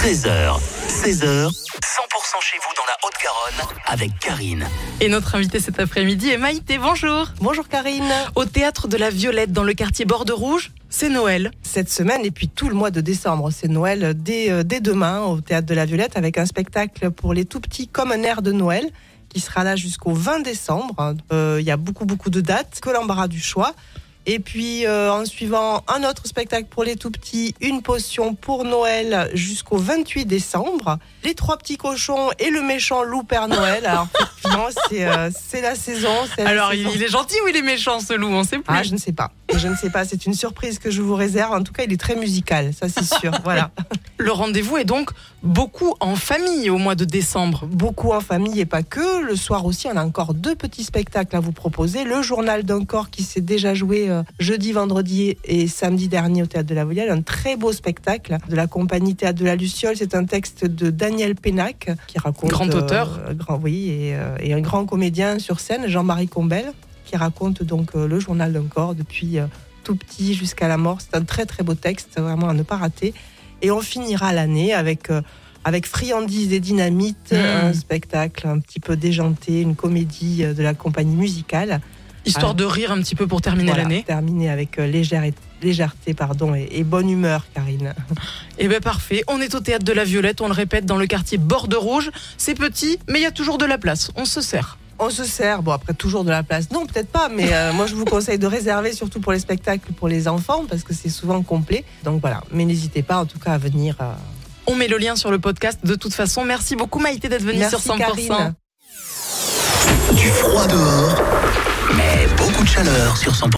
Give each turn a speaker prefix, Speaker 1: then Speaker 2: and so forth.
Speaker 1: 13h, 16h, 100% chez vous dans la Haute-Garonne avec Karine.
Speaker 2: Et notre invité cet après-midi est Maïté. Bonjour.
Speaker 3: Bonjour Karine.
Speaker 2: Au théâtre de la Violette dans le quartier Borde Rouge, c'est Noël.
Speaker 3: Cette semaine et puis tout le mois de décembre, c'est Noël dès, euh, dès demain au théâtre de la Violette avec un spectacle pour les tout petits comme un air de Noël qui sera là jusqu'au 20 décembre. Euh, Il y a beaucoup beaucoup de dates, que l'embarras du choix. Et puis euh, en suivant un autre spectacle pour les tout petits, une potion pour Noël jusqu'au 28 décembre. Les trois petits cochons et le méchant loup Père Noël. Alors effectivement, c'est euh, c'est la saison. la
Speaker 2: Alors, il,
Speaker 3: saison.
Speaker 2: il est gentil ou il est méchant ce loup? On sait plus.
Speaker 3: Ah, je ne sais pas. Je ne sais pas. C'est une surprise que je vous réserve. En tout cas, il est très musical, ça c'est sûr. Voilà.
Speaker 2: Le rendez-vous est donc beaucoup en famille au mois de décembre.
Speaker 3: Beaucoup en famille et pas que. Le soir aussi, on a encore deux petits spectacles à vous proposer. Le journal d'un corps qui s'est déjà joué euh, jeudi, vendredi et samedi dernier au Théâtre de la Volière. Un très beau spectacle de la compagnie Théâtre de la Luciole. C'est un texte de Daniel Pénac qui raconte...
Speaker 2: Grand auteur.
Speaker 3: euh, grand, oui, et, euh, et un grand comédien sur scène, Jean-Marie Combel, qui raconte donc euh, le journal d'un corps depuis euh, tout petit jusqu'à la mort. C'est un très très beau texte, vraiment à ne pas rater. Et on finira l'année avec... euh, avec Friandises et Dynamite,
Speaker 2: Mmh.
Speaker 3: un spectacle un petit peu déjanté, une comédie euh, de la compagnie musicale.
Speaker 2: Histoire
Speaker 3: Ah.
Speaker 2: de rire un petit peu pour terminer
Speaker 3: Voilà,
Speaker 2: l'année.
Speaker 3: terminé avec euh, légère- légèreté pardon, et, et bonne humeur, Karine.
Speaker 2: Et bien parfait, on est au théâtre de la Violette, on le répète, dans le quartier Borde Rouge. C'est petit, mais il y a toujours de la place. On se sert.
Speaker 3: On se sert, bon après toujours de la place, non peut-être pas, mais euh, moi je vous conseille de réserver surtout pour les spectacles pour les enfants parce que c'est souvent complet. Donc voilà, mais n'hésitez pas en tout cas à venir. euh,
Speaker 2: On met le lien sur le podcast de toute façon. Merci beaucoup Maïté d'être venue
Speaker 3: Merci
Speaker 2: sur 100%.
Speaker 3: Karine.
Speaker 1: Du froid dehors, de chaleur sur 100%.